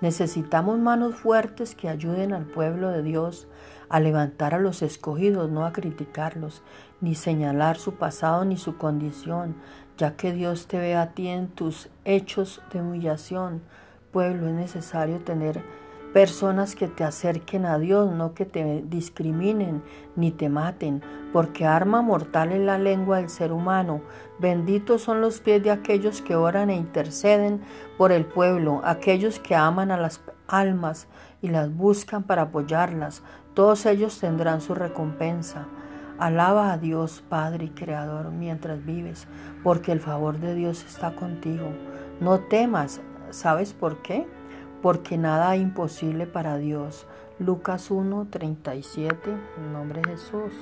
Necesitamos manos fuertes que ayuden al pueblo de Dios a levantar a los escogidos, no a criticarlos, ni señalar su pasado ni su condición, ya que Dios te ve a ti en tus hechos de humillación. Pueblo, es necesario tener personas que te acerquen a Dios, no que te discriminen ni te maten, porque arma mortal es la lengua del ser humano. Benditos son los pies de aquellos que oran e interceden por el pueblo, aquellos que aman a las almas y las buscan para apoyarlas. Todos ellos tendrán su recompensa. Alaba a Dios Padre y Creador mientras vives, porque el favor de Dios está contigo. No temas, ¿sabes por qué? Porque nada es imposible para Dios. Lucas 1, 37, en nombre de Jesús.